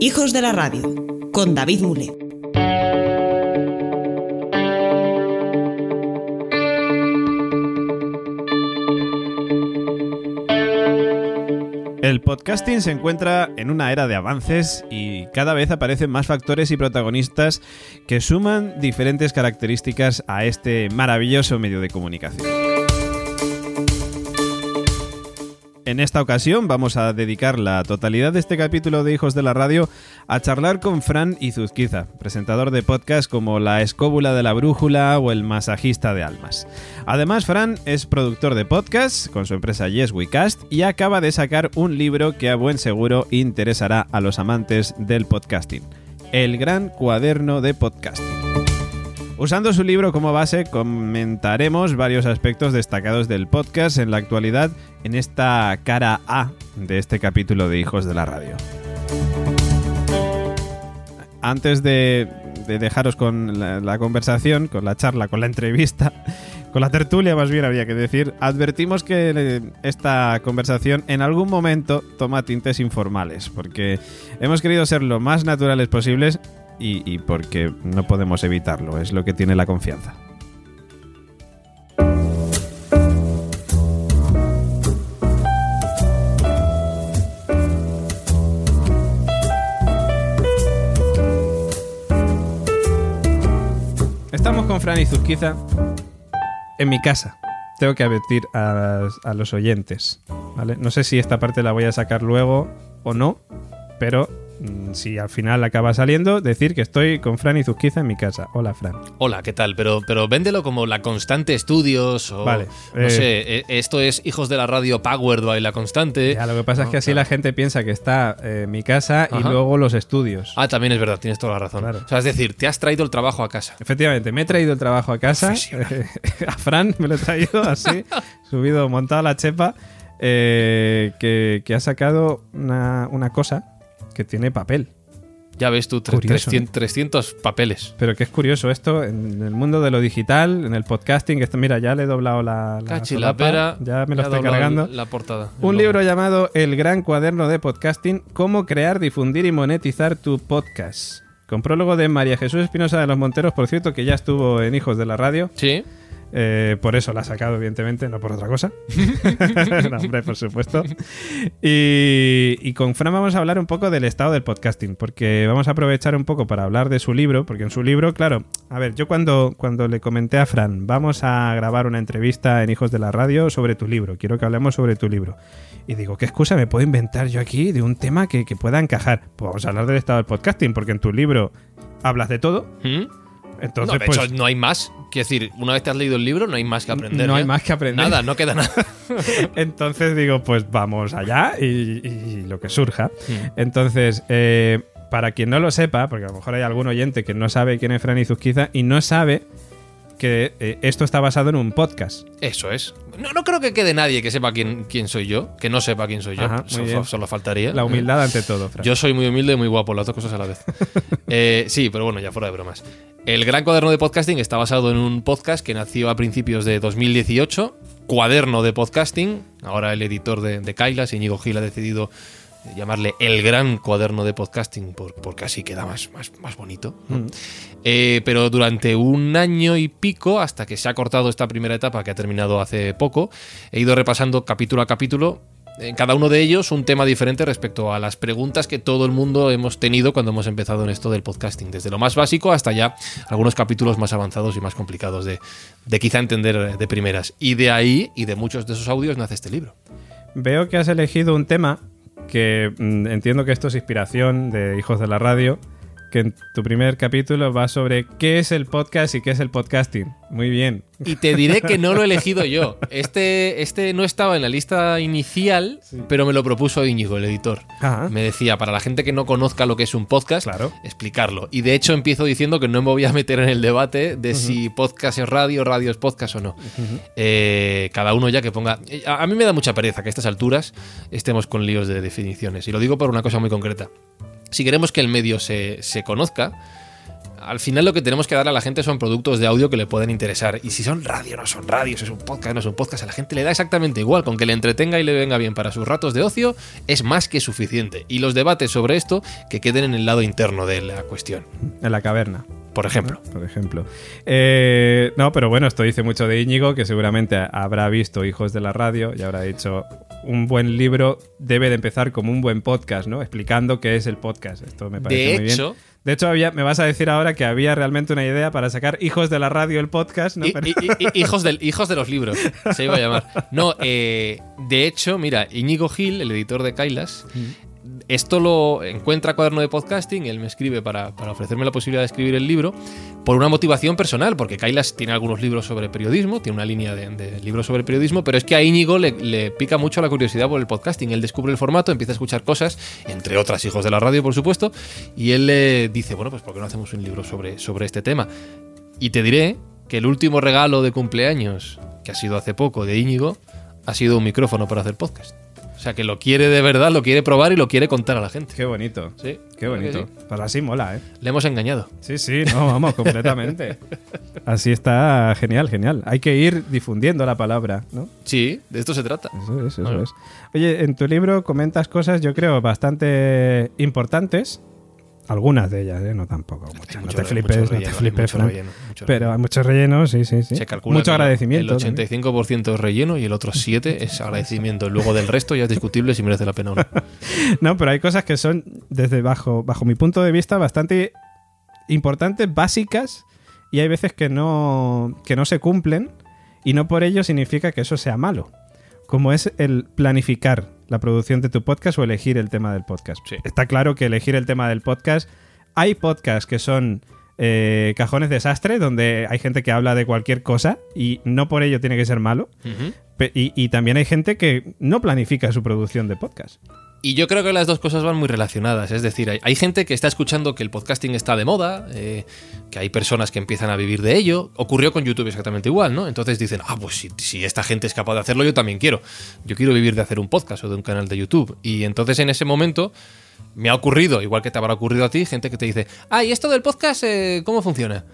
Hijos de la Radio, con David Mule. El podcasting se encuentra en una era de avances y cada vez aparecen más factores y protagonistas que suman diferentes características a este maravilloso medio de comunicación. En esta ocasión vamos a dedicar la totalidad de este capítulo de Hijos de la Radio a charlar con Fran Izuzquiza, presentador de podcast como La Escóbula de la Brújula o El Masajista de Almas. Además, Fran es productor de podcast con su empresa Yes We Cast y acaba de sacar un libro que a buen seguro interesará a los amantes del podcasting. El gran cuaderno de podcasting. Usando su libro como base, comentaremos varios aspectos destacados del podcast en la actualidad en esta cara A de este capítulo de Hijos de la Radio. Antes de, de dejaros con la, la conversación, con la charla, con la entrevista, con la tertulia más bien habría que decir, advertimos que esta conversación en algún momento toma tintes informales, porque hemos querido ser lo más naturales posibles y, porque no podemos evitarlo, es lo que tiene la confianza. Estamos con Fran y Zuzquiza en mi casa. Tengo que advertir a, a los oyentes. ¿vale? No sé si esta parte la voy a sacar luego o no, pero si al final acaba saliendo, decir que estoy con Fran y Zuzquiza en mi casa. Hola, Fran. Hola, ¿qué tal? Pero, pero véndelo como La Constante Estudios o... Vale, No eh, sé, eh, esto es Hijos de la Radio Powered by La Constante. Ya, lo que pasa es que así la gente piensa que está eh, mi casa y luego los estudios. Ah, también es verdad, tienes toda la razón. Claro. O sea, es decir, te has traído el trabajo a casa. Efectivamente, me he traído el trabajo a casa. A Fran me lo he traído así, subido, montado la chepa, eh, que, que ha sacado una, una cosa que tiene papel. Ya ves tú, tre- Curioso, 300, 300 papeles. Pero que es curioso esto, en el mundo de lo digital, en el podcasting, que esto, mira, ya le he doblado la, la Cachi, la pera. ya me lo estoy cargando. La portada. Un libro logo. llamado El Gran Cuaderno de Podcasting, Cómo crear, difundir y monetizar tu podcast. Con prólogo de María Jesús Espinosa de los Monteros, por cierto, que ya estuvo en Hijos de la Radio. Sí. Eh, por eso la ha sacado, evidentemente, no por otra cosa. por supuesto. Y, y con Fran vamos a hablar un poco del estado del podcasting, porque vamos a aprovechar un poco para hablar de su libro, porque en su libro, claro, a ver, yo cuando, cuando le comenté a Fran, vamos a grabar una entrevista en Hijos de la Radio sobre tu libro, quiero que hablemos sobre tu libro. Y digo, ¿qué excusa me puedo inventar yo aquí de un tema que, que pueda encajar? Pues vamos a hablar del estado del podcasting, porque en tu libro hablas de todo. ¿Mm? Entonces, no, de pues, hecho, no hay más. Quiero decir, una vez te has leído el libro, no hay más que aprender. no hay ya. más que aprender. Nada, no queda nada. Entonces digo, pues vamos allá y, y lo que surja. Mm. Entonces, eh, para quien no lo sepa, porque a lo mejor hay algún oyente que no sabe quién es Fran Izuzquiza y no sabe que eh, esto está basado en un podcast. Eso es. No, no creo que quede nadie que sepa quién, quién soy yo, que no sepa quién soy yo. Ajá, solo, faltaría. La humildad ante todo, Fran. Yo soy muy humilde y muy guapo, las dos cosas a la vez. Eh, sí, pero bueno, ya fuera de bromas. El Gran Cuaderno de Podcasting está basado en un podcast que nació a principios de 2018, Cuaderno de Podcasting. Ahora el editor de, de Kailas, Íñigo Gil, ha decidido llamarle El Gran Cuaderno de Podcasting por- porque así queda más, más, más bonito. ¿no? Mm. Eh, pero durante un año y pico, hasta que se ha cortado esta primera etapa que ha terminado hace poco, he ido repasando capítulo a capítulo. En cada uno de ellos un tema diferente respecto a las preguntas que todo el mundo hemos tenido cuando hemos empezado en esto del podcasting, desde lo más básico hasta ya algunos capítulos más avanzados y más complicados de, de quizá entender de primeras. Y de ahí y de muchos de esos audios nace este libro. Veo que has elegido un tema que mm, entiendo que esto es inspiración de Hijos de la Radio, que en tu primer capítulo va sobre qué es el podcast y qué es el podcasting. Muy bien. Y te diré que no lo he elegido yo. Este, este no estaba en la lista inicial, pero me lo propuso Íñigo, el editor. Ajá. Me decía, para la gente que no conozca lo que es un podcast, Claro. explicarlo. Y de hecho empiezo diciendo que no me voy a meter en el debate de si podcast es radio, radio es podcast o no. Eh, cada uno ya que ponga... A, a mí me da mucha pereza que a estas alturas estemos con líos de definiciones. Y lo digo por una cosa muy concreta. Si queremos que el medio se, se conozca, al final lo que tenemos que darle a la gente son productos de audio que le pueden interesar. Y si son radio, no son radios, es un podcast, no es un podcast, a la gente le da exactamente igual. Con que le entretenga y le venga bien para sus ratos de ocio, es más que suficiente. Y los debates sobre esto que queden en el lado interno de la cuestión. En la caverna. Por ejemplo. Por ejemplo. Eh, no, pero bueno, esto dice mucho de Íñigo, que seguramente habrá visto Hijos de la Radio y habrá dicho un buen libro debe de empezar como un buen podcast, ¿no? Explicando qué es el podcast. Esto me parece De muy bien. De hecho, había, me vas a decir ahora que había realmente una idea para sacar Hijos de la Radio el podcast, ¿no? Pero- hijos, del, hijos de los libros, se iba a llamar. No, eh, de hecho, mira, Íñigo Gil, el editor de Kailas, esto lo encuentra cuaderno de podcasting, él me escribe para, para ofrecerme la posibilidad de escribir el libro por una motivación personal, porque Kailas tiene algunos libros sobre periodismo, tiene una línea de, libros sobre periodismo, pero es que a Íñigo le, le pica mucho la curiosidad por el podcasting. Él descubre el formato, empieza a escuchar cosas, entre otras hijos de la radio, por supuesto, y él le dice, bueno, pues ¿por qué no hacemos un libro sobre, sobre este tema? Y te diré que el último regalo de cumpleaños, que ha sido hace poco, de Íñigo, ha sido un micrófono para hacer podcast. O sea, que lo quiere de verdad, lo quiere probar y lo quiere contar a la gente. Qué bonito. Sí, Qué bonito. sí. Pues así mola, ¿eh? Le hemos engañado. Sí, sí, no, vamos, completamente. Así está genial, genial. Hay que ir difundiendo la palabra, ¿no? Sí, de esto se trata. Eso es, eso Bueno. es. Oye, en tu libro comentas cosas, yo creo, bastante importantes. Algunas de ellas, ¿eh? No tampoco. muchas. no te flipes, no te flipes, mucho Fran. relleno, mucho Pero hay mucho relleno, sí, sí, sí. Se calcula Mucho agradecimiento. El también. 85% es relleno y el otro 7% es agradecimiento. Luego del resto ya es discutible si merece la pena o no. No, pero hay cosas que son, desde bajo, bajo mi punto de vista, bastante importantes, básicas, y hay veces que no, que no se cumplen, y no por ello significa que eso sea malo. Como es el planificar la producción de tu podcast o elegir el tema del podcast. Sí. Está claro que elegir el tema del podcast. Hay podcasts que son eh, cajones desastre, donde hay gente que habla de cualquier cosa y no por ello tiene que ser malo. Y también hay gente que no planifica su producción de podcast. Y yo creo que las dos cosas van muy relacionadas. Es decir, hay, hay gente que está escuchando que el podcasting está de moda, eh, que hay personas que empiezan a vivir de ello. Ocurrió con YouTube exactamente igual, ¿no? Entonces dicen, ah, pues si, si esta gente es capaz de hacerlo, yo también quiero. Yo quiero vivir de hacer un podcast o de un canal de YouTube. Y entonces en ese momento me ha ocurrido, igual que te habrá ocurrido a ti, gente que te dice, ah, ¿y esto del podcast eh, cómo funciona?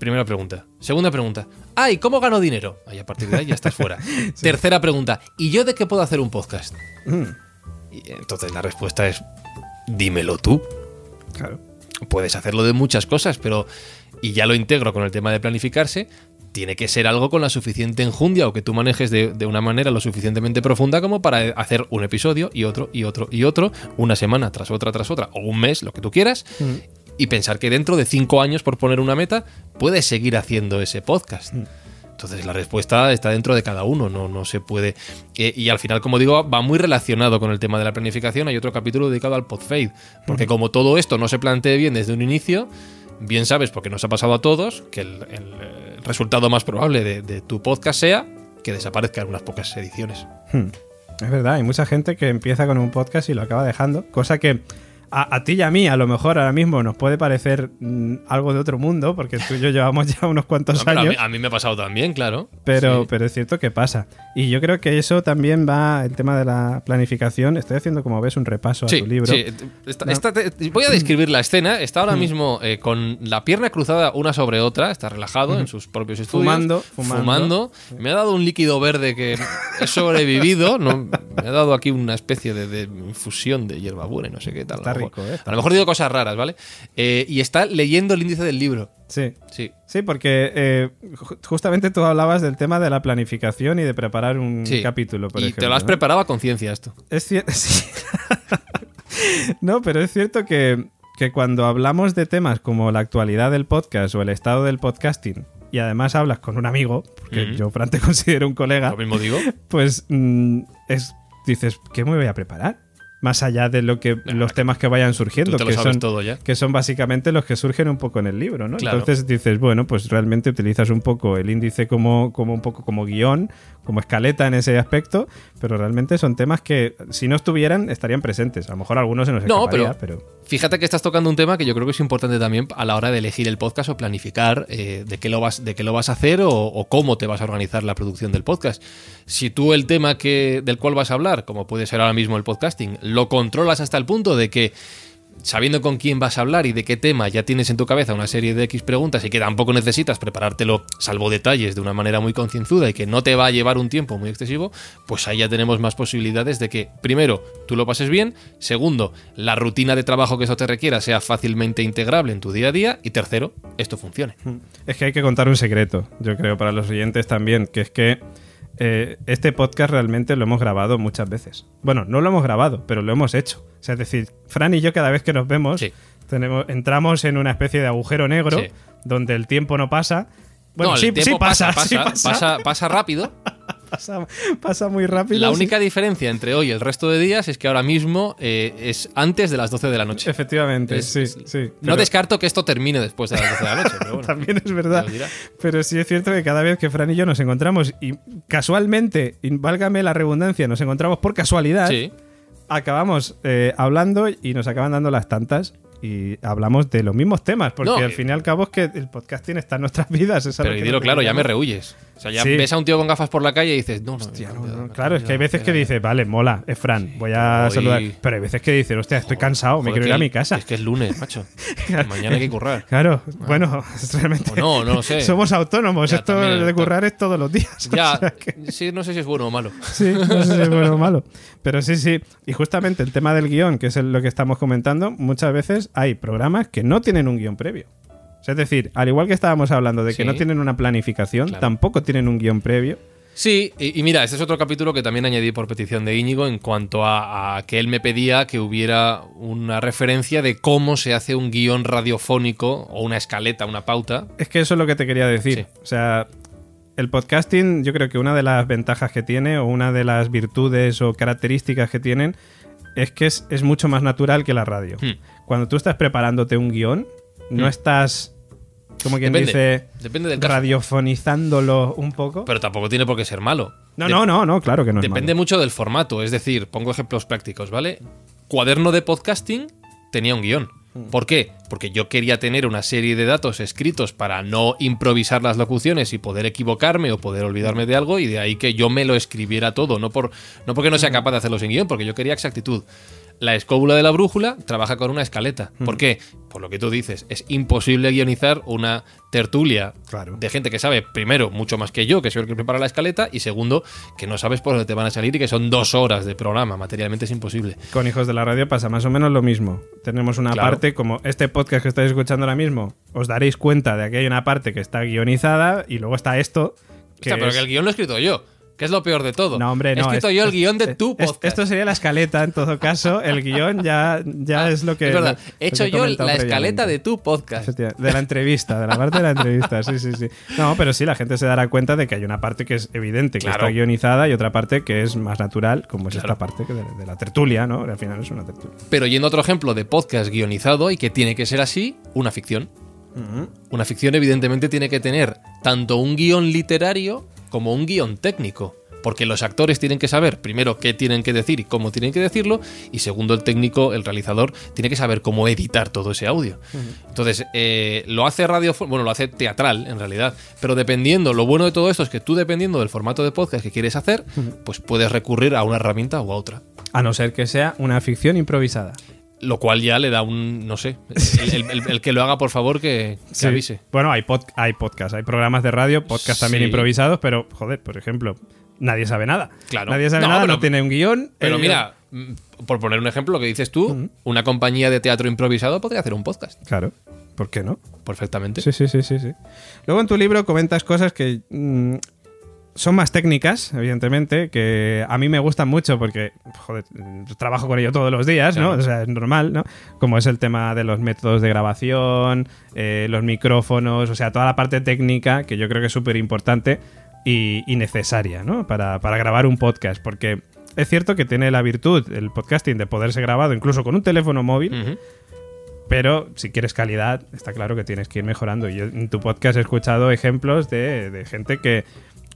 Primera pregunta. Segunda pregunta. Ay, ¿cómo gano dinero? Ahí a partir de ahí ya estás fuera. Tercera pregunta. ¿Y yo de qué puedo hacer un podcast? Y entonces la respuesta es, dímelo tú. Claro. Puedes hacerlo de muchas cosas, pero, y ya lo integro con el tema de planificarse, tiene que ser algo con la suficiente enjundia o que tú manejes de, de una manera lo suficientemente profunda como para hacer un episodio y otro y otro y otro, una semana tras otra tras otra, o un mes, lo que tú quieras, y pensar que dentro de cinco años, por poner una meta, puedes seguir haciendo ese podcast. Entonces la respuesta está dentro de cada uno, no, no se puede. Eh, y al final, como digo, va muy relacionado con el tema de la planificación. Hay otro capítulo dedicado al podfade. Porque como todo esto no se plantee bien desde un inicio, bien sabes, porque nos ha pasado a todos, que el, el, eh, resultado más probable de, de tu podcast sea que desaparezca en unas pocas ediciones. Hmm. Es verdad, hay mucha gente que empieza con un podcast y lo acaba dejando, cosa que a, a ti y a mí a lo mejor ahora mismo nos puede parecer mm, algo de otro mundo, porque tú y yo llevamos ya unos cuantos No, pero a, años, mí, a mí me ha pasado también, claro. pero, Sí. pero es cierto que pasa. Y yo creo que eso también va, el tema de la planificación, estoy haciendo como ves un repaso a tu libro. sí. Voy a describir la escena. Está ahora mismo eh, con la pierna cruzada una sobre otra, está relajado en sus propios estudios. Fumando, fumando. fumando. Me ha dado un líquido verde que he sobrevivido. ¿no? Me ha dado aquí una especie de, de infusión de hierbabuena y no sé qué tal. Está mejor. rico, ¿eh? A lo mejor digo cosas raras, ¿vale? Eh, y está leyendo el índice del libro. Sí. Sí. Sí, porque eh, ju- justamente tú hablabas del tema de la planificación y de preparar un sí. capítulo, por y ejemplo. te lo has ¿no? preparado a conciencia esto. Es cierto. sí. no, pero es cierto que, que cuando hablamos de temas como la actualidad del podcast o el estado del podcasting, y además hablas con un amigo, porque yo, Fran, te considero un colega, Lo mismo digo. pues mm, es, dices, ¿qué me voy a preparar? Más allá de lo que los temas que vayan surgiendo, que son todo ya. que son básicamente los que surgen un poco en el libro, ¿no? Claro. Entonces dices, bueno, pues realmente utilizas un poco el índice como, como un poco como guion, como escaleta en ese aspecto, pero realmente son temas que si no estuvieran estarían presentes. A lo mejor algunos se nos No, escaparía, pero- pero... Fíjate que estás tocando un tema que yo creo que es importante también a la hora de elegir el podcast o planificar eh, de, qué lo vas, de qué lo vas a hacer o, o cómo te vas a organizar la producción del podcast. Si tú el tema que, del cual vas a hablar, como puede ser ahora mismo el podcasting, lo controlas hasta el punto de que sabiendo con quién vas a hablar y de qué tema ya tienes en tu cabeza una serie de X preguntas y que tampoco necesitas preparártelo salvo detalles de una manera muy concienzuda y que no te va a llevar un tiempo muy excesivo, pues ahí ya tenemos más posibilidades de que, primero, tú lo pases bien, segundo, la rutina de trabajo que eso te requiera sea fácilmente integrable en tu día a día y tercero, esto funcione. Es que hay que contar un secreto, yo creo, para los oyentes también, que es que eh, este podcast realmente lo hemos grabado muchas veces. Bueno, no lo hemos grabado, pero lo hemos hecho. O sea, es decir, Fran y yo cada vez que nos vemos, Sí. tenemos, entramos en una especie de agujero negro Sí. donde el tiempo no pasa. Bueno, no, el sí, tiempo sí pasa, pasa- pasa rápido. Pasa- pasa muy rápido. La única diferencia entre hoy y el resto de días es que ahora mismo eh, es antes de las 12 de la noche. Efectivamente, Es- sí, es- sí. No pero descarto que esto termine después de las 12 de la noche, pero bueno. También es verdad. Pero sí es cierto que cada vez que Fran y yo nos encontramos, y casualmente, y válgame la redundancia, nos encontramos por casualidad, Sí. acabamos eh, hablando y nos acaban dando las tantas y hablamos de los mismos temas, porque No, al eh, fin y al cabo es que el podcasting está en nuestras vidas. es Pero y dilo claro, ya me rehuyes. O sea, ya Sí. ves a un tío con gafas por la calle y dices, no, Hostia, no, Claro, es que hay veces que dices, vale, mola, es Fran, voy a saludar. Pero hay veces que dices, hostia, estoy cansado, me quiero ir a mi casa. Es que es lunes, macho. Mañana hay que currar. Claro, bueno, realmente. O no, no lo sé. Somos autónomos, Ya, esto también, de currar es todos los días. o Ya, sea que- sí, no sé si es bueno o malo. Sí, no sé si es bueno o malo. Pero sí, sí. Y justamente el tema del guion, que es lo que estamos comentando, muchas veces hay programas que no tienen un guion previo. O sea, es decir, al igual que estábamos hablando de que Sí. no tienen una planificación, Claro. tampoco tienen un guion previo. Sí, y, y mira, este es otro capítulo que también añadí por petición de Íñigo en cuanto a, a que él me pedía que hubiera una referencia de cómo se hace un guion radiofónico o una escaleta, una pauta. Es que eso es lo que te quería decir. Sí. O sea, el podcasting, yo creo que una de las ventajas que tiene, o una de las virtudes o características que tienen, es que es, es mucho más natural que la radio. Hmm. Cuando tú estás preparándote un guion, no Hmm. estás, como quien Depende, dice, depende del caso. radiofonizándolo un poco. Pero tampoco tiene por qué ser malo. no, no, no, no, claro que no. es Depende malo. mucho del formato. Es decir, pongo ejemplos prácticos, ¿vale? Cuaderno de podcasting tenía un guion. Hmm. ¿Por qué? Porque yo quería tener una serie de datos escritos para no improvisar las locuciones y poder equivocarme o poder olvidarme de algo y de ahí que yo me lo escribiera todo, no, por, no porque no sea capaz de hacerlo sin guion, porque yo quería exactitud. La escóbula de la brújula trabaja con una escaleta. ¿Por qué? Por lo que tú dices, es imposible guionizar una tertulia Claro. de gente que sabe, primero, mucho más que yo, que soy el que prepara la escaleta, y segundo, que no sabes por dónde te van a salir y que son dos horas de programa. Materialmente es imposible. Con Hijos de la Radio pasa más o menos lo mismo. Tenemos una Claro. parte, como este podcast que estáis escuchando ahora mismo, os daréis cuenta de que hay una parte que está guionizada y luego está esto. Que Hostia, pero es- que el guion lo he escrito yo, que es lo peor de todo. No, hombre, He no. escrito es- yo el guion de tu podcast. Esto sería la escaleta, en todo caso. El guion ya, ya Ah, es lo que. es verdad, lo- he hecho he yo la escaleta de tu podcast. De la entrevista, de la parte de la entrevista, sí, sí, sí. No, pero sí, la gente se dará cuenta de que hay una parte que es evidente, que Claro. está guionizada, y otra parte que es más natural, como es Claro. esta parte que de, de la tertulia, ¿no? Al final es una tertulia. Pero yendo a otro ejemplo de podcast guionizado y que tiene que ser así, una ficción. Una ficción evidentemente tiene que tener tanto un guion literario como un guion técnico. Porque los actores tienen que saber, primero, qué tienen que decir y cómo tienen que decirlo, y segundo, el técnico, el realizador, tiene que saber cómo editar todo ese audio. Entonces, eh, lo hace radio, bueno, lo hace teatral en realidad, pero dependiendo, lo bueno de todo esto es que tú, dependiendo del formato de podcast que quieres hacer, pues puedes recurrir a una herramienta o a otra. A no ser que sea una ficción improvisada. Lo cual ya le da un, no sé, el, el- el- el que lo haga, por favor, que, que Sí. avise. Bueno, hay, pod- hay podcasts, hay programas de radio, podcasts también improvisados, pero, joder, por ejemplo, nadie sabe nada. Claro. Nadie sabe No, nada, pero- no tiene un guion. Pero eh, mira, mm, por poner un ejemplo, lo que dices tú, una compañía de teatro improvisado podría hacer un podcast Claro, ¿por qué no? perfectamente. Sí, sí, sí, sí, sí. Luego en tu libro comentas cosas que mm, son más técnicas, evidentemente, que a mí me gustan mucho porque, joder, trabajo con ello todos los días, ¿no? Claro. O sea, es normal, ¿no? Como es el tema de los métodos de grabación, eh, los micrófonos, o sea, toda la parte técnica que yo creo que es súper importante y, y necesaria, ¿no? Para, para grabar un podcast, porque es cierto que tiene la virtud el podcasting de poderse grabado incluso con un teléfono móvil, pero si quieres calidad, está claro que tienes que ir mejorando. Y yo en tu podcast he escuchado ejemplos de, de gente que,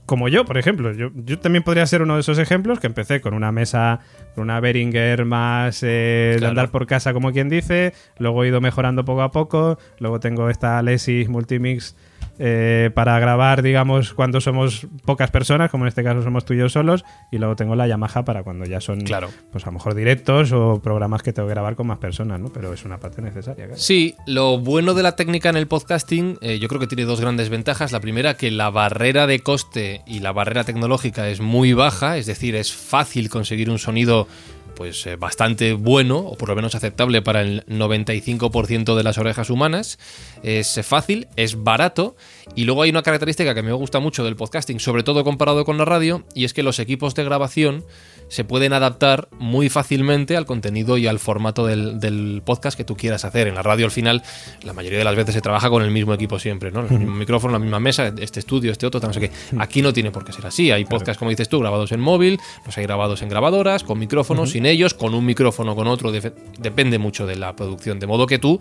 como yo, por ejemplo, yo, yo también podría ser uno de esos ejemplos que empecé con una mesa, con una Behringer más eh, de andar por casa, como quien dice. Luego he ido mejorando poco a poco. Luego tengo esta Alesis Multimix eh, para grabar, digamos, cuando somos pocas personas, como en este caso somos tú y yo solos, y luego tengo la Yamaha para cuando ya son, Claro. pues a lo mejor directos o programas que tengo que grabar con más personas, ¿no? Pero es una parte necesaria. claro. Sí, lo bueno de la técnica en el podcasting, eh, yo creo que tiene dos grandes ventajas. La primera, que la barrera de coste y la barrera tecnológica es muy baja, es decir, es fácil conseguir un sonido pues eh, bastante bueno o por lo menos aceptable para el 95% de las orejas humanas. Es fácil, es barato y luego hay una característica que me gusta mucho del podcasting, sobre todo comparado con la radio, y es que los equipos de grabación se pueden adaptar muy fácilmente al contenido y al formato del, del podcast que tú quieras hacer. En la radio al final la mayoría de las veces se trabaja con el mismo equipo siempre, ¿no? El mismo micrófono, la misma mesa, este estudio, este otro, no sé qué. Aquí no tiene por qué ser así. Hay podcasts, como dices tú, grabados en móvil, los hay grabados en grabadoras, con micrófonos, sin ellos, con un micrófono, con otro. Depende mucho de la producción. De modo que tú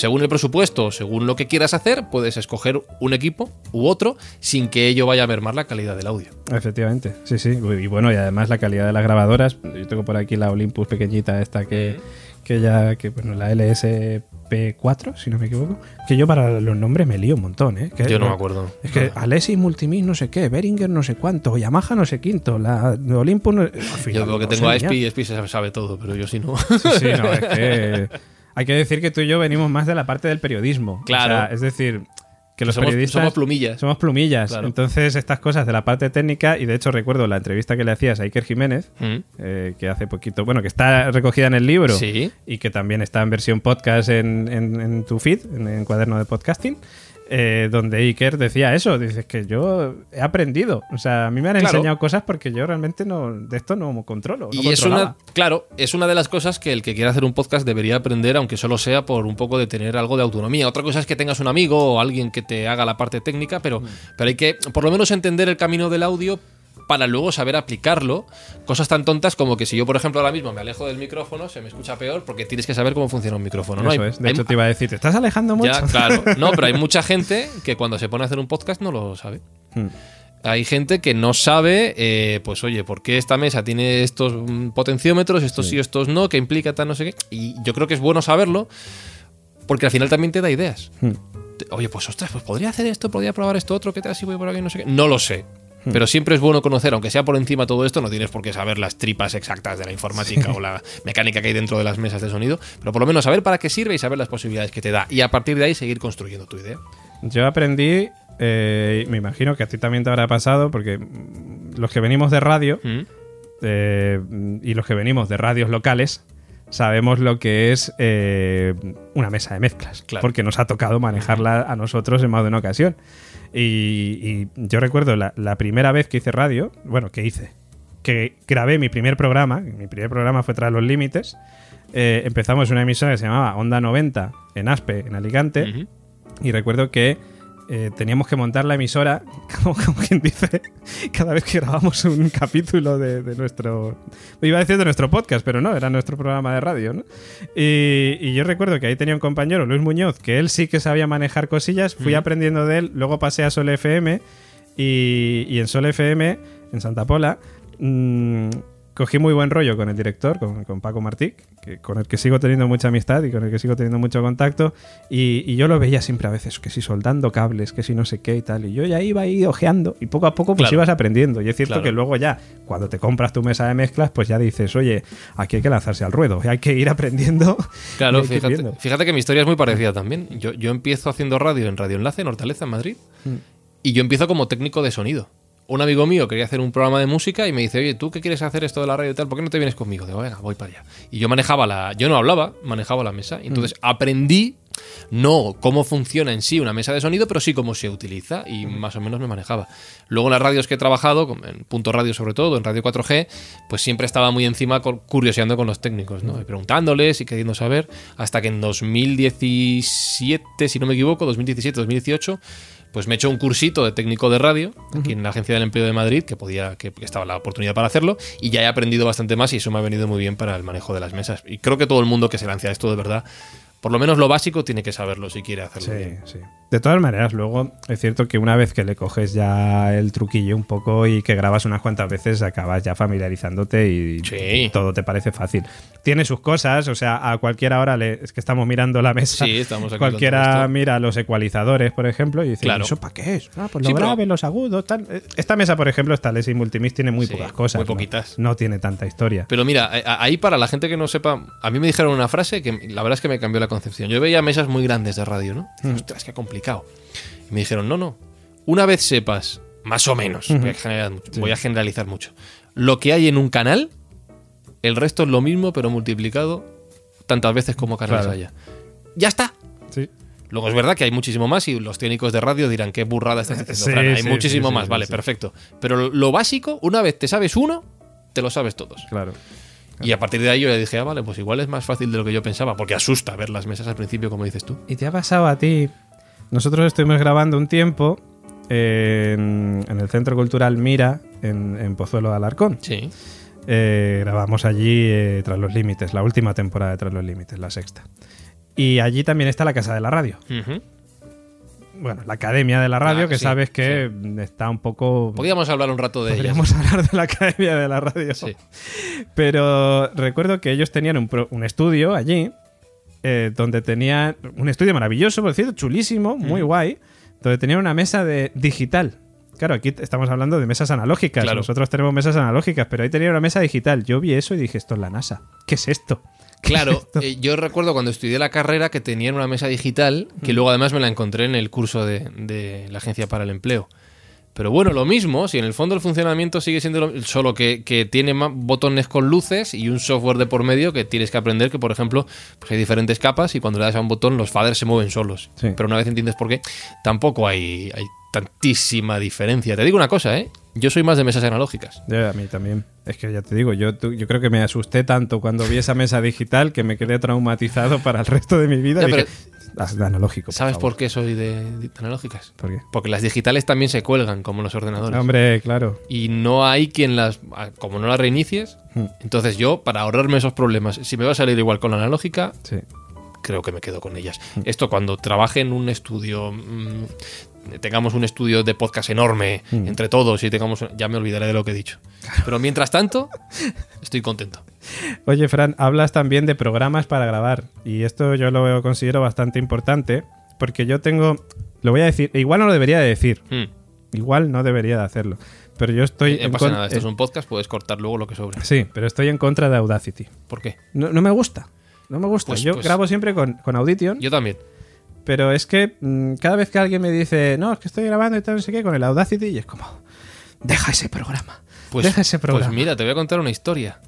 según el presupuesto, según lo que quieras hacer, puedes escoger un equipo u otro sin que ello vaya a mermar la calidad del audio. Efectivamente, sí, sí. Y bueno, y además la calidad de las grabadoras. Yo tengo por aquí la Olympus pequeñita, esta que, que ya, que bueno, la LSP4, si no me equivoco. Que yo para los nombres me lío un montón, ¿eh? Que Yo no me acuerdo. Es que Alessi Multimix no sé qué, Behringer no sé cuánto, Yamaha no sé quinto, la Olympus no, al final Yo no veo que tengo a Espi y Espi se sabe todo, pero yo sí no. Sí, sí, no, es que hay que decir que tú y yo venimos más de la parte del periodismo. Claro. O sea, es decir, que los somos, periodistas somos plumillas. somos plumillas. Claro. Entonces, estas cosas de la parte técnica, y de hecho recuerdo la entrevista que le hacías a Iker Jiménez, Mm. eh, que hace poquito, bueno, que está recogida en el libro Sí. y que también está en versión podcast en, en- en tu feed, en el cuaderno de podcasting. Eh, donde Iker decía eso, dices que yo he aprendido, o sea, a mí me han Claro. enseñado cosas porque yo realmente no de esto no controlo. no Y es una, claro, es una de las cosas que el que quiera hacer un podcast debería aprender, aunque solo sea por un poco de tener algo de autonomía. Otra cosa es que tengas un amigo o alguien que te haga la parte técnica, pero, pero hay que por lo menos entender el camino del audio para luego saber aplicarlo. Cosas tan tontas como que si yo, por ejemplo, ahora mismo me alejo del micrófono, se me escucha peor porque tienes que saber cómo funciona un micrófono. ¿no? Eso Hay- es. De hay- hecho, te iba a decir, ¿te estás alejando mucho? ya, claro. No, pero hay mucha gente que cuando se pone a hacer un podcast no lo sabe. Hmm. Hay gente que no sabe, eh, pues oye, ¿por qué esta mesa tiene estos mm, potenciómetros, estos sí, estos no, que implica tal, no sé qué? Y yo creo que es bueno saberlo, porque al final también te da ideas. Hmm. Oye, pues ostras, pues podría hacer esto, podría probar esto otro, ¿qué tal si voy por aquí, no sé qué? No lo sé. Hmm. Pero siempre es bueno conocer, aunque sea por encima todo esto, no tienes por qué saber las tripas exactas de la informática o la mecánica que hay dentro de las mesas de sonido, pero por lo menos saber para qué sirve y saber las posibilidades que te da. Y a partir de ahí seguir construyendo tu idea. Yo aprendí, eh, me imagino que a ti también te habrá pasado, porque los que venimos de radio ¿Mm? eh, y los que venimos de radios locales sabemos lo que es eh, una mesa de mezclas, Claro. porque nos ha tocado manejarla a nosotros en más de una ocasión. Y, y yo recuerdo la, la primera vez que hice radio, bueno, que hice, que grabé mi primer programa, mi primer programa fue Tras los Límites, eh, empezamos una emisora que se llamaba Onda 90 en Aspe, en Alicante, y recuerdo que eh, teníamos que montar la emisora, como, como quien dice, cada vez que grabamos un capítulo de, de nuestro. Iba a decir de nuestro podcast, pero no, era nuestro programa de radio, ¿no? Y, y yo recuerdo que ahí tenía un compañero, Luis Muñoz, que él sí que sabía manejar cosillas, fui aprendiendo de él, luego pasé a Sol FM y, y en Sol FM, en Santa Pola, mm, cogí muy buen rollo con el director, con, con Paco Martí, que, con el que sigo teniendo mucha amistad y con el que sigo teniendo mucho contacto. Y, y yo lo veía siempre a veces, que si soldando cables, que si no sé qué y tal. Y yo ya iba ahí ojeando y poco a poco pues Claro. ibas aprendiendo. Y es cierto Claro. que luego ya, cuando te compras tu mesa de mezclas, pues ya dices, oye, aquí hay que lanzarse al ruedo, hay que ir aprendiendo. Claro, que fíjate, viendo. fíjate que mi historia es muy parecida también. Yo, yo empiezo haciendo radio en Radio Enlace, en Hortaleza, en Madrid, Mm. y yo empiezo como técnico de sonido. Un amigo mío quería hacer un programa de música y me dice, oye, ¿tú qué quieres hacer esto de la radio y tal? ¿Por qué no te vienes conmigo? Digo, venga, voy para allá. Y yo manejaba la... Yo no hablaba, manejaba la mesa. Y entonces aprendí, no cómo funciona en sí una mesa de sonido, pero sí cómo se utiliza y más o menos me manejaba. Luego en las radios que he trabajado, en Punto Radio sobre todo, en Radio 4G, pues siempre estaba muy encima curioseando con los técnicos, ¿no? Y preguntándoles y queriendo saber, hasta que en 2017, si no me equivoco, 2017, 2018, pues me he hecho un cursito de técnico de radio aquí en la Agencia del Empleo de Madrid, que podía, que, estaba la oportunidad para hacerlo, y ya he aprendido bastante más y eso me ha venido muy bien para el manejo de las mesas. Y creo que todo el mundo que se lance a esto de verdad, por lo menos lo básico, tiene que saberlo si quiere hacerlo Sí, bien. sí. De todas maneras, luego es cierto que una vez que le coges ya el truquillo un poco y que grabas unas cuantas veces, acabas ya familiarizándote y Sí. todo te parece fácil. Tiene sus cosas, o sea, a cualquiera ahora le, es que estamos mirando la mesa. Sí, estamos Cualquiera mira los ecualizadores, por ejemplo, y dice, Claro. ¿eso para qué es? Ah, pues Sí, pero- graves, los agudos, tal. Esta mesa, por ejemplo, esta Lessing Multimix tiene muy pocas cosas. muy poquitas. No, tiene tanta historia. Pero mira, a- ahí para la gente que no sepa, a mí me dijeron una frase que la verdad es que me cambió la concepción. Yo veía mesas muy grandes de radio, ¿no? Mm. Ostras, qué complicado. Y me dijeron, no, no. Una vez sepas, más o menos, voy, a generalizar mucho, voy a generalizar mucho, lo que hay en un canal, el resto es lo mismo, pero multiplicado tantas veces como canales Claro. haya. Ya está. Sí. Luego es verdad que hay muchísimo más y los técnicos de radio dirán qué burrada estás. Sí, Fran". hay sí, muchísimo más, sí, vale, sí. perfecto. Pero lo- lo básico, una vez te sabes uno, te lo sabes todos. Claro. Y a partir de ahí yo le dije, ah, vale, pues igual es más fácil de lo que yo pensaba, porque asusta ver las mesas al principio, como dices tú. ¿Y te ha pasado a ti? Nosotros estuvimos grabando un tiempo en, en el Centro Cultural Mira, en, en Pozuelo de Alarcón. Sí. Eh, grabamos allí eh, Tras los Límites, la última temporada de Tras los Límites, la sexta. Y allí también está la Casa de la Radio. Bueno, la Academia de la Radio, Ah, que sí, sabes que está un poco... Podríamos hablar un rato de ellas. Podríamos hablar de la Academia de la Radio. Sí. Pero recuerdo que ellos tenían un, pro- un estudio allí, eh, donde tenían un estudio maravilloso, por cierto, chulísimo, muy guay, donde tenían una mesa de digital. Claro, aquí estamos hablando de mesas analógicas. Claro. Nosotros tenemos mesas analógicas, pero ahí tenían una mesa digital. Yo vi eso y dije, esto es la NASA. ¿Qué es esto? ¿Qué es Claro, eh, yo recuerdo cuando estudié la carrera que tenían una mesa digital, que luego además me la encontré en el curso de, de la Agencia para el Empleo. Pero bueno, lo mismo, si en el fondo el funcionamiento sigue siendo lo, solo que, que tiene más botones con luces y un software de por medio que tienes que aprender que, por ejemplo, pues hay diferentes capas y cuando le das a un botón los faders se mueven solos. Sí. Pero una vez entiendes por qué, tampoco hay, hay tantísima diferencia. Te digo una cosa, ¿eh? Yo soy más de mesas analógicas. Ya, a mí también. Es que ya te digo, yo, yo creo que me asusté tanto cuando vi esa mesa digital que me quedé traumatizado para el resto de mi vida. Ya, Dije, pero- "Ah, de analógico. ¿Sabes por qué soy de, de analógicas? ¿Por qué? Porque las digitales también se cuelgan, como los ordenadores. Hombre, claro. y no hay quien las. Como no las reinicies, Hmm. entonces yo, para ahorrarme esos problemas, si me va a salir igual con la analógica, Sí. creo que me quedo con ellas. Esto cuando trabaje en un estudio. mm, tengamos un estudio de podcast enorme entre todos y tengamos ya me olvidaré de lo que he dicho pero mientras tanto estoy contento Oye, Fran, hablas también de programas para grabar. Y esto yo lo considero bastante importante. Porque yo tengo. Lo voy a decir. Igual no lo debería de decir. Hmm. Igual no debería de hacerlo. Pero yo estoy. no en pasa con- nada esto es eh, un podcast puedes cortar luego lo que sobre Sí, pero estoy en contra de Audacity. ¿por qué? No, no me gusta. No me gusta. Pues- yo pues- grabo siempre con, con Audition. yo también Pero es que mm, cada vez que alguien me dice, no, es que estoy grabando y tal, no sé qué, con el Audacity, y es como, deja ese programa. Pues, deja ese programa. pues mira, te voy a contar una historia.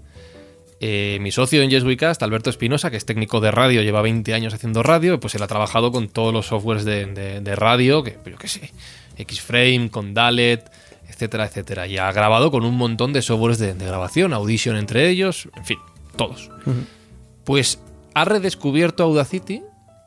Eh, mi socio en Yes We Cast, Alberto Espinosa, que es técnico de radio, lleva 20 años haciendo radio, pues él ha trabajado con todos los softwares de, de- de radio, que yo qué sé, X-Frame, con Dalet, etcétera, etcétera. Y ha grabado con un montón de softwares de, de grabación, Audition entre ellos, en fin, todos. Pues ha redescubierto Audacity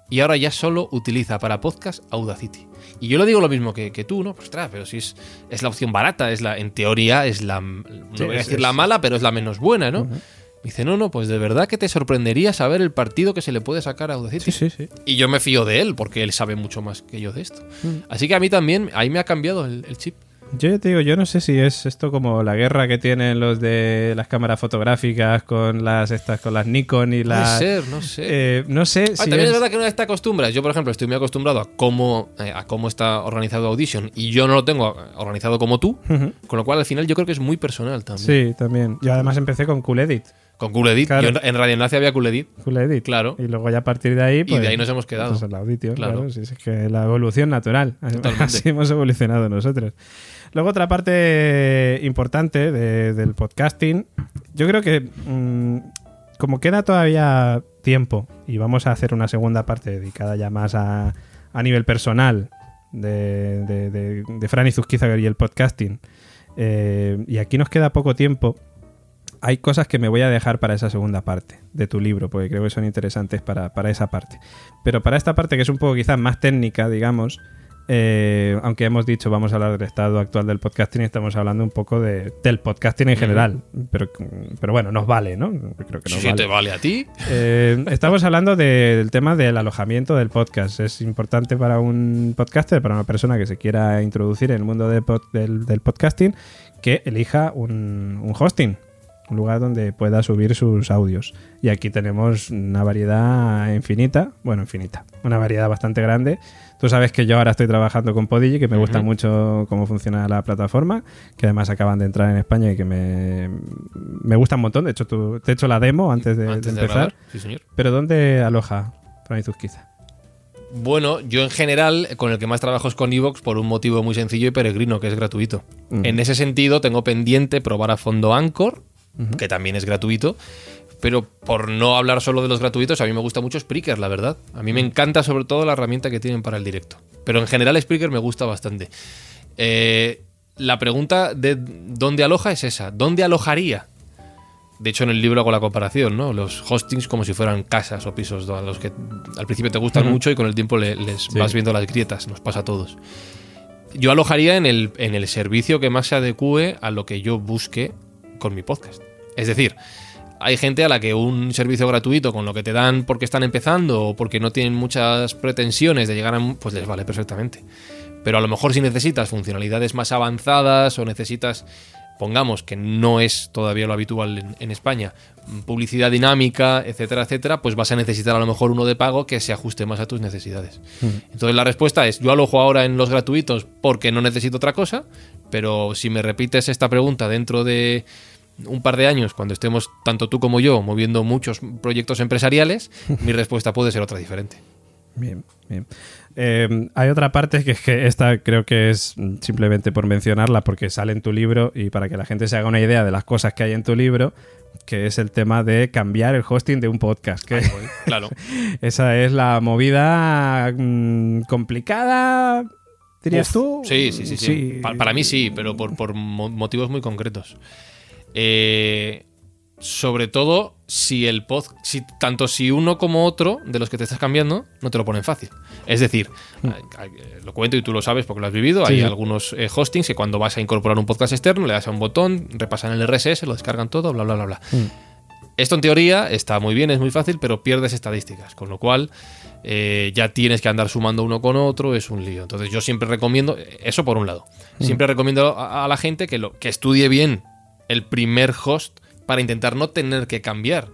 y ahora ya solo utiliza para podcast Audacity. Y yo le digo lo mismo que, que tú, ¿no? Pues ostras, pero si es, es la opción barata, es la, en teoría es la, no Sí, voy a decir es- la mala, pero es la menos buena, ¿no? Me dice, no, no, pues de verdad que te sorprendería saber el partido que se le puede sacar a Audacity. Sí, sí, sí. Y yo me fío de él, porque él sabe mucho más que yo de esto. Mm. Así que a mí también, ahí me ha cambiado el, el chip. Yo ya te digo, yo no sé si es esto como la guerra que tienen los de las cámaras fotográficas con las estas con las Nikon y las Puede ser, no sé. eh, no sé Ah, si también es... es- verdad que una vez te acostumbras. Yo, por ejemplo, estoy muy acostumbrado a cómo, eh, a cómo está organizado Audition y yo no lo tengo organizado como tú, con lo cual al final yo creo que es muy personal también. Sí, también. Yo además empecé con Cool Edit. Con Cool Edit. Claro. Yo en, Radio Enlace había Cool Edit. Cool Edit. Claro. Y luego ya a partir de ahí pues, de ahí nos hemos quedado. pues el Audition, Claro. claro. es que la evolución natural. Totalmente. Así hemos evolucionado nosotros. Luego otra parte importante de- del podcasting, yo creo que mm, como queda todavía tiempo y vamos a hacer una segunda parte dedicada ya más a, a nivel personal de, de, de, de Fran y Zuzquiza y el podcasting, eh, y aquí nos queda poco tiempo, hay cosas que me voy a dejar para esa segunda parte de tu libro, porque creo que son interesantes para, para esa parte. Pero para esta parte, que es un poco quizás más técnica, digamos, eh, aunque hemos dicho vamos a hablar del estado actual del podcasting, estamos hablando un poco de, del podcasting en general. Pero, pero bueno, nos vale, ¿no? Creo que nos sí, te vale a ti. Eh, estamos hablando del tema del alojamiento del podcast. Es importante para un podcaster, para una persona que se quiera introducir en el mundo del, podcasting, que elija un, un hosting un lugar donde pueda subir sus audios. Y aquí tenemos una variedad infinita, bueno, infinita, una variedad bastante grande Tú sabes que yo ahora estoy trabajando con Podigi, que me gusta mucho cómo funciona la plataforma, que además acaban de entrar en España y que me, me gusta un montón. De hecho, tú, te he hecho la demo antes de, empezar. sí, señor. Pero ¿dónde aloja Fran quizá? Bueno, yo en general con el que más trabajo es con Evox por un motivo muy sencillo y peregrino, que es gratuito. En ese sentido, tengo pendiente probar a fondo Anchor, que también es gratuito. Pero por no hablar solo de los gratuitos, a mí me gusta mucho Spreaker, la verdad. A mí me encanta sobre todo la herramienta que tienen para el directo. Pero en general Spreaker me gusta bastante. Eh, la pregunta de dónde aloja es esa. ¿Dónde alojaría? De hecho, en el libro hago la comparación, ¿no? Los hostings como si fueran casas o pisos, a los que al principio te gustan mucho y con el tiempo les vas viendo las grietas, nos pasa a todos. Yo alojaría en el, en el servicio que más se adecue a lo que yo busque con mi podcast. Es decir, hay gente a la que un servicio gratuito con lo que te dan porque están empezando o porque no tienen muchas pretensiones de llegar a... pues les vale perfectamente. Pero a lo mejor si necesitas funcionalidades más avanzadas o necesitas, pongamos que no es todavía lo habitual en, España, publicidad dinámica, etcétera, etcétera, pues vas a necesitar a lo mejor uno de pago que se ajuste más a tus necesidades. Entonces la respuesta es, yo alojo ahora en los gratuitos porque no necesito otra cosa, pero si me repites esta pregunta dentro de un par de años, cuando estemos tanto tú como yo moviendo muchos proyectos empresariales, mi respuesta puede ser otra diferente. Bien, bien. Eh, hay otra parte que es que esta creo que es simplemente por mencionarla porque sale en tu libro y para que la gente se haga una idea de las cosas que hay en tu libro, que es el tema de cambiar el hosting de un podcast. Que claro. esa es la movida mm, complicada, dirías tú. Sí, sí, sí. sí. para mí sí, pero por, por motivos muy concretos. Eh, sobre todo si el pod, si, tanto si uno como otro de los que te estás cambiando no te lo ponen fácil. Es decir, mm. lo cuento y tú lo sabes porque lo has vivido, hay algunos eh, hostings que cuando vas a incorporar un podcast externo le das a un botón, repasan el RSS, lo descargan todo, bla, bla, bla, bla. Mm. Esto en teoría está muy bien, es muy fácil, pero pierdes estadísticas, con lo cual eh, ya tienes que andar sumando uno con otro, es un lío. Entonces yo siempre recomiendo, eso por un lado, mm. siempre recomiendo a, a, la gente que, lo, que estudie bien el primer host para intentar no tener que cambiar.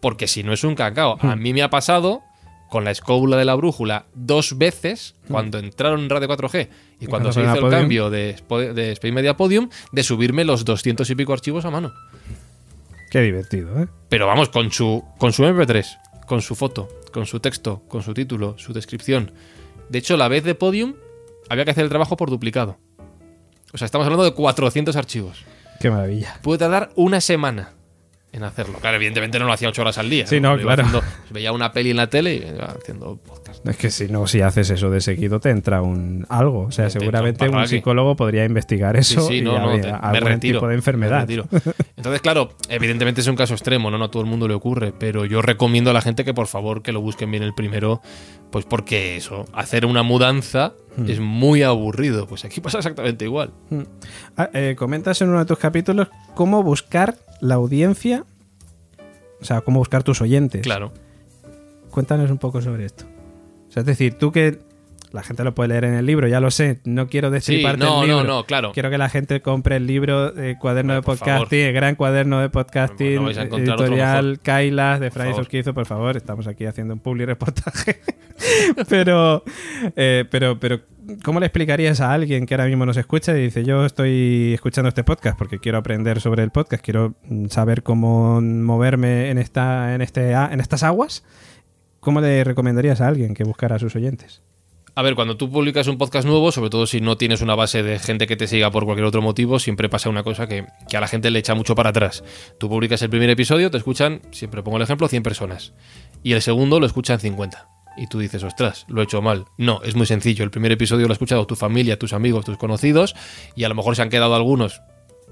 Porque si no es un cacao. A hmm. mí me ha pasado con la escóbula de la brújula dos veces hmm. cuando entraron en Radio 4G y cuando se hizo el cambio de, de Space Media Podium de subirme los 200 y pico archivos a mano. Qué divertido, ¿eh? Pero vamos, con su, con su MP3, con su foto, con su texto, con su título, su descripción. De hecho, la vez de Podium había que hacer el trabajo por duplicado. O sea, estamos hablando de 400 archivos. Qué maravilla. Puede tardar una semana en hacerlo. Claro, evidentemente no lo hacía ocho horas al día. Sí, no, claro. veía una peli en la tele y iba haciendo podcast. Es que si no, si haces eso de seguido, te entra un algo. O sea, seguramente un, psicólogo podría investigar eso sí, sí, no, no, algún tipo de enfermedad. Entonces, claro, evidentemente es un caso extremo, ¿no? No a todo el mundo le ocurre, pero yo recomiendo a la gente que por favor que lo busquen bien el primero, pues porque eso, hacer una mudanza hmm. es muy aburrido. Pues aquí pasa exactamente igual. Hmm. Ah, eh, comentas en uno de tus capítulos cómo buscar la audiencia, o sea, cómo buscar tus oyentes. Claro. Cuéntanos un poco sobre esto. O sea, es decir, tú que la gente lo puede leer en el libro, ya lo sé. No quiero destriparte sí, no, el libro. No, no, claro. Quiero que la gente compre el libro de Cuaderno de Podcasting, el gran cuaderno de podcasting, editorial Kailas de Fray Susquizo, por favor. Estamos aquí haciendo un public reportaje. pero, eh, pero, pero, ¿cómo le explicarías a alguien que ahora mismo nos escucha y dice, yo estoy escuchando este podcast porque quiero aprender sobre el podcast, quiero saber cómo moverme en, esta, en, este, en estas aguas? ¿Cómo le recomendarías a alguien que buscara a sus oyentes? A ver, cuando tú publicas un podcast nuevo, sobre todo si no tienes una base de gente que te siga por cualquier otro motivo, siempre pasa una cosa que, a la gente le echa mucho para atrás. Tú publicas el primer episodio, te escuchan, siempre pongo el ejemplo, 100 personas. Y el segundo lo escuchan 50. Y tú dices, ostras, lo he hecho mal. No, es muy sencillo. El primer episodio lo ha escuchado tu familia, tus amigos, tus conocidos, y a lo mejor se han quedado algunos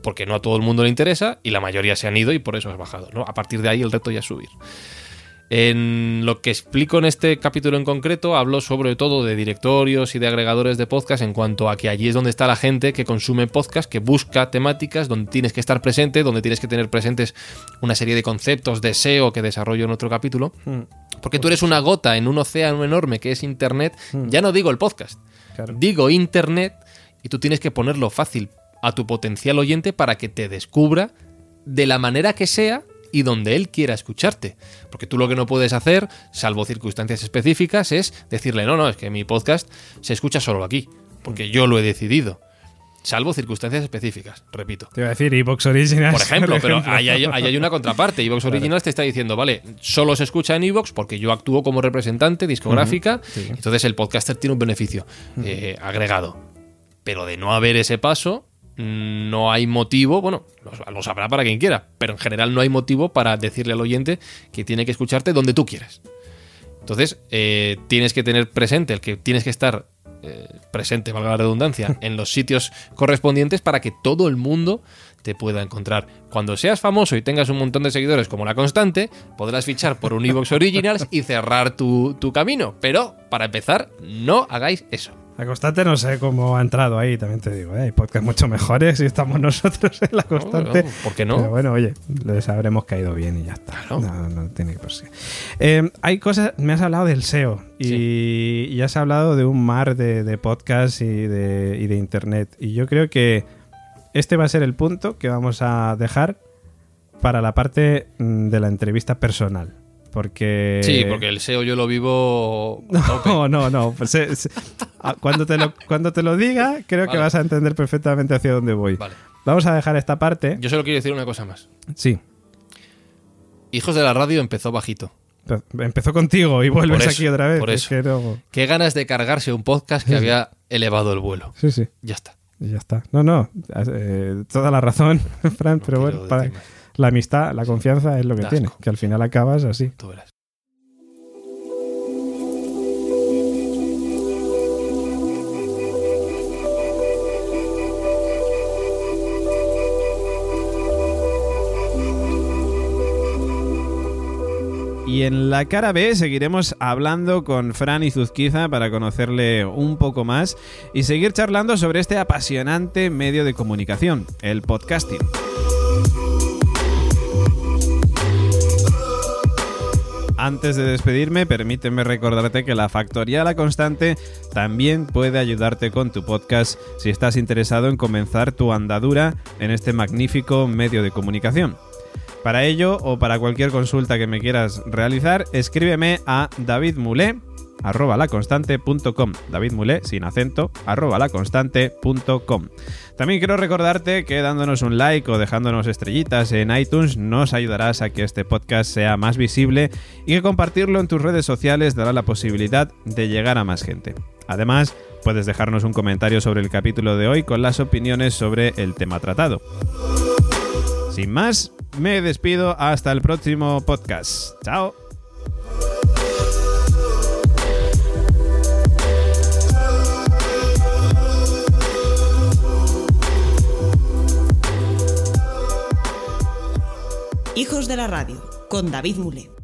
porque no a todo el mundo le interesa, y la mayoría se han ido y por eso has bajado. ¿no? A partir de ahí el reto ya es subir. En lo que explico en este capítulo en concreto, hablo sobre todo de directorios y de agregadores de podcast en cuanto a que allí es donde está la gente que consume podcast, que busca temáticas, donde tienes que estar presente, donde tienes que tener presentes una serie de conceptos de SEO que desarrollo en otro capítulo. Mm. Porque tú eres una gota en un océano enorme que es Internet. Ya no digo el podcast, Claro. digo Internet y tú tienes que ponerlo fácil a tu potencial oyente para que te descubra de la manera que sea y donde él quiera escucharte. Porque tú lo que no puedes hacer, salvo circunstancias específicas, es decirle, no, no, es que mi podcast se escucha solo aquí, porque yo lo he decidido. Salvo circunstancias específicas, repito. Te iba a decir Evox Originals. Por ejemplo, pero ejemplo. ahí hay, ahí hay una contraparte. Evox Originals te está diciendo, vale, solo se escucha en Evox porque yo actúo como representante discográfica, sí. entonces el podcaster tiene un beneficio eh, agregado. Pero de no haber ese paso, no hay motivo, bueno, lo, lo sabrá para quien quiera, pero en general no hay motivo para decirle al oyente que tiene que escucharte donde tú quieres. Entonces, eh, tienes que tener presente el que tienes que estar eh, presente, valga la redundancia, en los sitios correspondientes para que todo el mundo te pueda encontrar. Cuando seas famoso y tengas un montón de seguidores como la constante, podrás fichar por un Evox Originals y cerrar tu, tu camino. Pero, para empezar, no hagáis eso. La constante no sé cómo ha entrado ahí, también te digo. ¿eh? Hay podcasts mucho mejores y estamos nosotros en la constante. No, ¿por qué no? Pero bueno, oye, les habremos caído bien y ya está. Claro. No, no tiene que ser. Eh, hay cosas, me has hablado del SEO y, y has hablado de un mar de, de podcasts y de, y de internet. Y yo creo que este va a ser el punto que vamos a dejar para la parte mm, de la entrevista personal. Porque. Sí, porque el SEO yo lo vivo. No, no, no. pues, eh, ah, cuando, te lo, cuando te lo diga, creo que vas a entender perfectamente hacia dónde voy. Vale. Vamos a dejar esta parte. Yo solo quiero decir una cosa más. Sí. Hijos de la radio empezó bajito. Empezó contigo y vuelves eso, aquí otra vez. por Es eso. que no- Qué ganas de cargarse un podcast que había elevado el vuelo. Sí, sí. Ya está. Ya está. No, no. eh, toda la razón, Fran, pero bueno, para- más. La amistad, la confianza es lo que tiene. Que al final acabas así. Tú verás. Y en la cara B seguiremos hablando con Fran y Zuzquiza para conocerle un poco más y seguir charlando sobre este apasionante medio de comunicación, el podcasting. Antes de despedirme, permíteme recordarte que la Factoría La Constante también puede ayudarte con tu podcast si estás interesado en comenzar tu andadura en este magnífico medio de comunicación. Para ello o para cualquier consulta que me quieras realizar, escríbeme a davidmulé arroba laconstante.com David Mulé, sin acento, arroba laconstante.com También quiero recordarte que dándonos un like o dejándonos estrellitas en iTunes nos ayudarás a que este podcast sea más visible y que compartirlo en tus redes sociales dará la posibilidad de llegar a más gente. Además, puedes dejarnos un comentario sobre el capítulo de hoy con las opiniones sobre el tema tratado. Sin más, me despido hasta el próximo podcast. Chao. Hijos de la Radio, con David Mule.